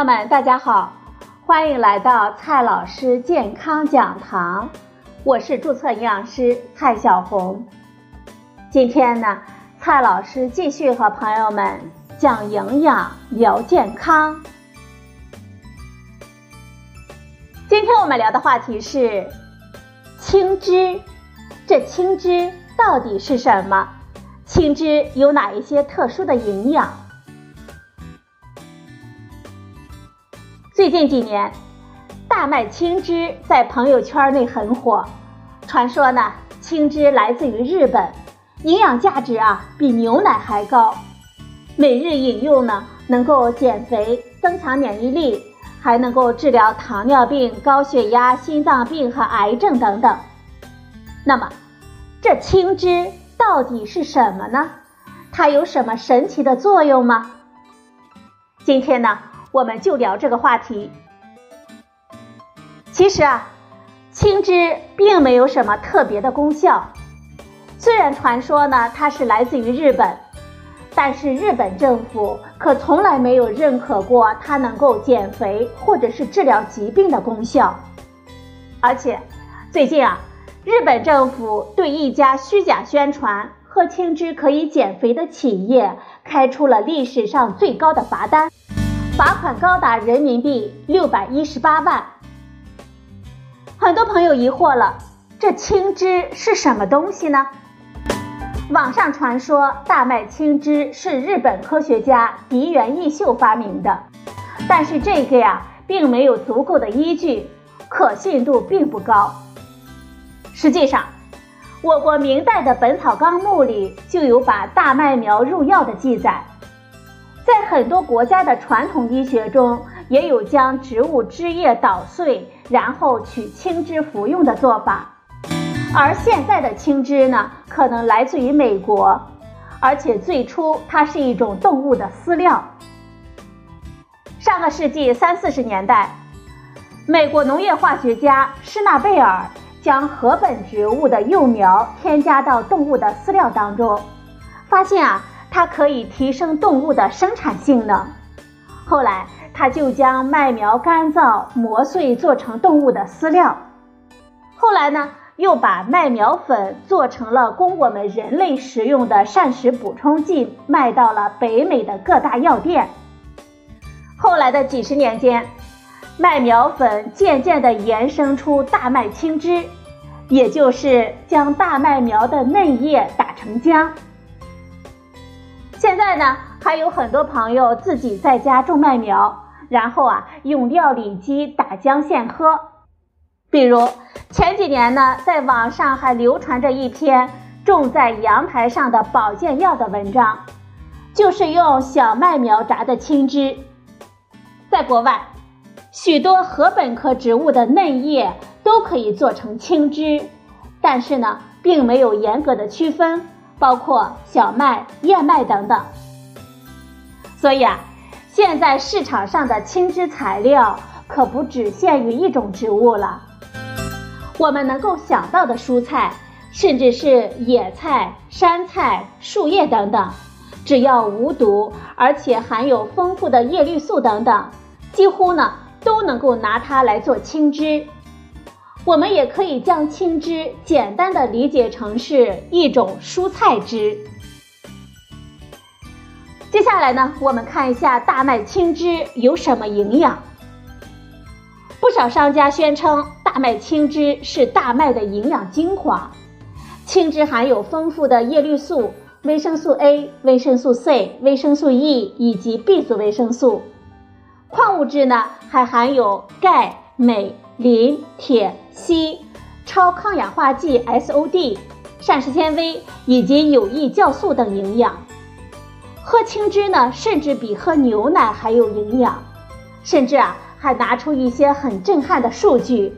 朋友们，大家好，欢迎来到蔡老师健康讲堂，我是注册营养师蔡小红。今天呢，蔡老师继续和朋友们讲营养、聊健康。今天我们聊的话题是青汁，这青汁到底是什么？青汁有哪一些特殊的营养？最近几年，大麦青汁在朋友圈内很火。传说呢，青汁来自于日本，营养价值啊比牛奶还高。每日饮用呢，能够减肥、增强免疫力，还能够治疗糖尿病、高血压、心脏病和癌症等等。那么，这青汁到底是什么呢？它有什么神奇的作用吗？今天呢？我们就聊这个话题。其实啊，青汁并没有什么特别的功效。虽然传说呢它是来自于日本，但是日本政府可从来没有认可过它能够减肥或者是治疗疾病的功效。而且最近啊，日本政府对一家虚假宣传喝青汁可以减肥的企业开出了历史上最高的罚单。罚款高达人民币六百一十八万。很多朋友疑惑了，这青汁是什么东西呢？网上传说大麦青汁是日本科学家荻原益秀发明的，但是这个呀，并没有足够的依据，可信度并不高。实际上，我国明代的《本草纲目》里就有把大麦苗入药的记载。在很多国家的传统医学中，也有将植物枝叶捣碎，然后取青汁服用的做法。而现在的青汁呢，可能来自于美国，而且最初它是一种动物的饲料。上个世纪三四十年代，美国农业化学家施纳贝尔将禾本植物的幼苗添加到动物的饲料当中，发现啊。它可以提升动物的生产性能。后来，他就将麦苗干燥磨碎做成动物的饲料。后来呢，又把麦苗粉做成了供我们人类食用的膳食补充剂，卖到了北美的各大药店。后来的几十年间，麦苗粉渐渐地延伸出大麦青汁，也就是将大麦苗的嫩叶打成浆。现在呢，还有很多朋友自己在家种麦苗，然后啊用料理机打浆现喝。比如前几年呢，在网上还流传着一篇种在阳台上的保健药的文章，就是用小麦苗榨的青汁。在国外，许多禾本科植物的嫩叶都可以做成青汁，但是呢，并没有严格的区分。包括小麦、燕麦等等，所以啊，现在市场上的青汁材料可不只限于一种植物了。我们能够想到的蔬菜，甚至是野菜、山菜、树叶等等，只要无毒，而且含有丰富的叶绿素等等，几乎呢都能够拿它来做青汁。我们也可以将青汁简单的理解成是一种蔬菜汁。接下来呢，我们看一下大麦青汁有什么营养。不少商家宣称大麦青汁是大麦的营养精华。青汁含有丰富的叶绿素、维生素 A、维生素 C、维生素 E 以及 B 族维生素。矿物质呢，还含有钙、镁。磷、铁、硒、超抗氧化剂 SOD、膳食纤维以及有益酵素等营养。喝青汁呢，甚至比喝牛奶还有营养。甚至啊，还拿出一些很震撼的数据，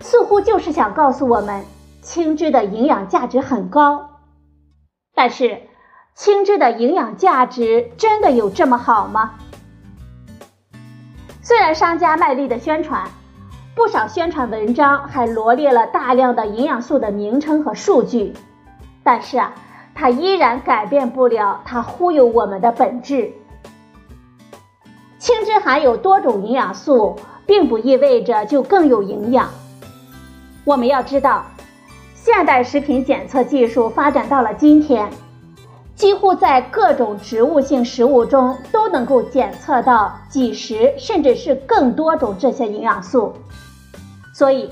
似乎就是想告诉我们，青汁的营养价值很高。但是，青汁的营养价值真的有这么好吗？虽然商家卖力的宣传。不少宣传文章还罗列了大量的营养素的名称和数据，但是啊，它依然改变不了它忽悠我们的本质。青汁含有多种营养素，并不意味着就更有营养。我们要知道，现代食品检测技术发展到了今天，几乎在各种植物性食物中都能够检测到几十甚至是更多种这些营养素。所以，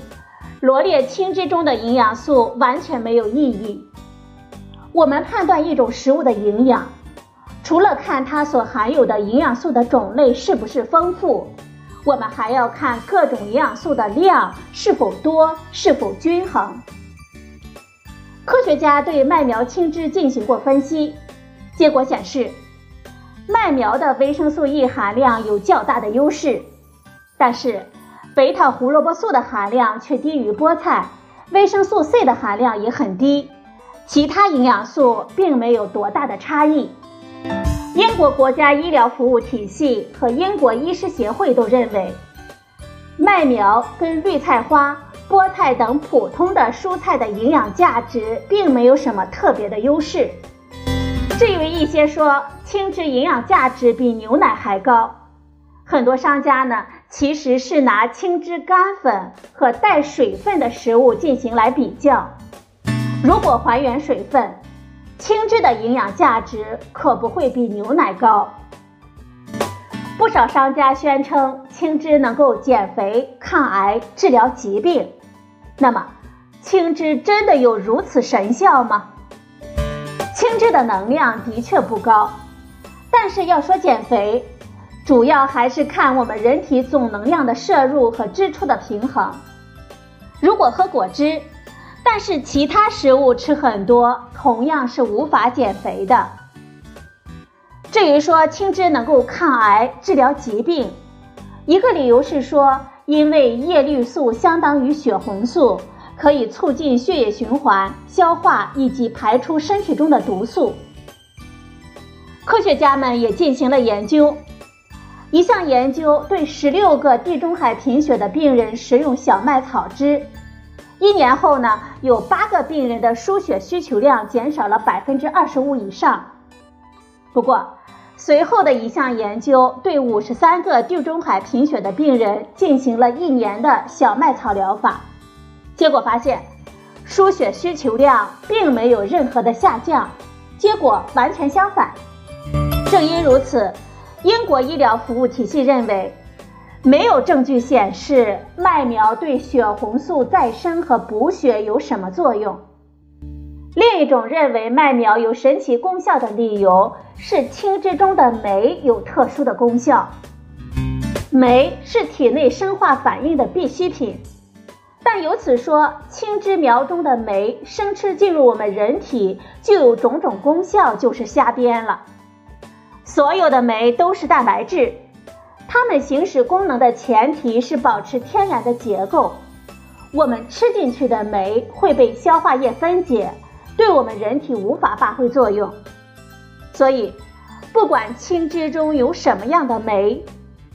罗列青汁中的营养素完全没有意义。我们判断一种食物的营养。除了看它所含有的营养素的种类是不是丰富，我们还要看各种营养素的量是否多、是否均衡。科学家对麦苗青汁进行过分析，结果显示，麦苗的维生素 E 含量有较大的优势，但是贝塔胡萝卜素的含量却低于菠菜，维生素 C 的含量也很低，其他营养素并没有多大的差异。英国国家医疗服务体系和英国医师协会都认为，麦苗跟绿菜花、菠菜等普通的蔬菜的营养价值并没有什么特别的优势。至于一些说青汁营养价值比牛奶还高，很多商家呢其实是拿青汁干粉和带水分的食物进行来比较，如果还原水分。青汁的营养价值可不会比牛奶高。不少商家宣称青汁能够减肥、抗癌、治疗疾病，那么青汁真的有如此神效吗？青汁的能量的确不高，但是要说减肥，主要还是看我们人体总能量的摄入和支出的平衡。如果喝果汁，但是其他食物吃很多，同样是无法减肥的。至于说青汁能够抗癌、治疗疾病，一个理由是说，因为叶绿素相当于血红素，可以促进血液循环、消化以及排出身体中的毒素。科学家们也进行了研究，一项研究对十六个地中海贫血的病人食用小麦草汁。一年后呢，有八个病人的输血需求量减少了百分之二十五以上。不过，随后的一项研究对五十三个地中海贫血的病人进行了一年的小麦草疗法，结果发现，输血需求量并没有任何的下降，结果完全相反。正因如此，英国医疗服务体系认为。没有证据显示麦苗对血红素再生和补血有什么作用。另一种认为麦苗有神奇功效的理由是青汁中的酶有特殊的功效。酶是体内生化反应的必需品，但由此说青汁苗中的酶生吃进入我们人体就有种种功效，就是瞎编了。所有的酶都是蛋白质。它们行使功能的前提是保持天然的结构。我们吃进去的酶会被消化液分解，对我们人体无法发挥作用。所以，不管青汁中有什么样的酶，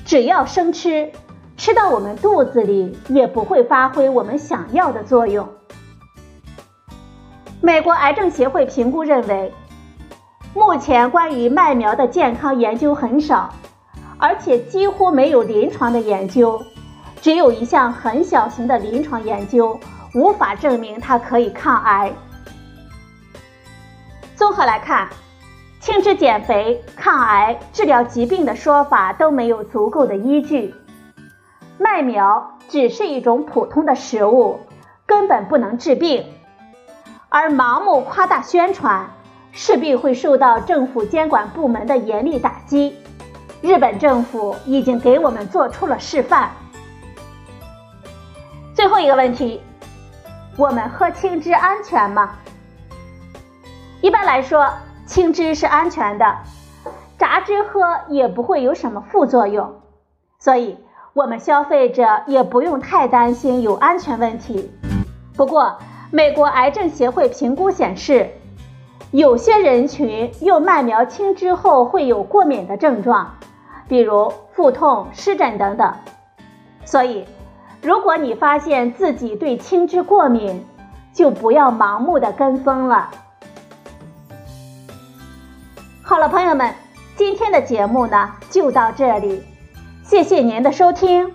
只要生吃，吃到我们肚子里也不会发挥我们想要的作用。美国癌症协会评估认为，目前关于麦苗的健康研究很少。而且几乎没有临床的研究，只有一项很小型的临床研究，无法证明它可以抗癌。综合来看，轻脂减肥、抗癌、治疗疾病的说法都没有足够的依据。麦苗只是一种普通的食物，根本不能治病，而盲目夸大宣传，势必会受到政府监管部门的严厉打击。日本政府已经给我们做出了示范。最后一个问题，我们喝青汁安全吗？一般来说，青汁是安全的，榨汁喝也不会有什么副作用，所以我们消费者也不用太担心有安全问题。不过，美国癌症协会评估显示，有些人群用麦苗青汁后会有过敏的症状。比如腹痛、湿疹等等，所以如果你发现自己对青汁过敏，就不要盲目的跟风了。好了，朋友们，今天的节目呢就到这里，谢谢您的收听，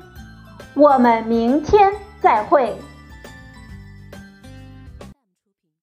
我们明天再会。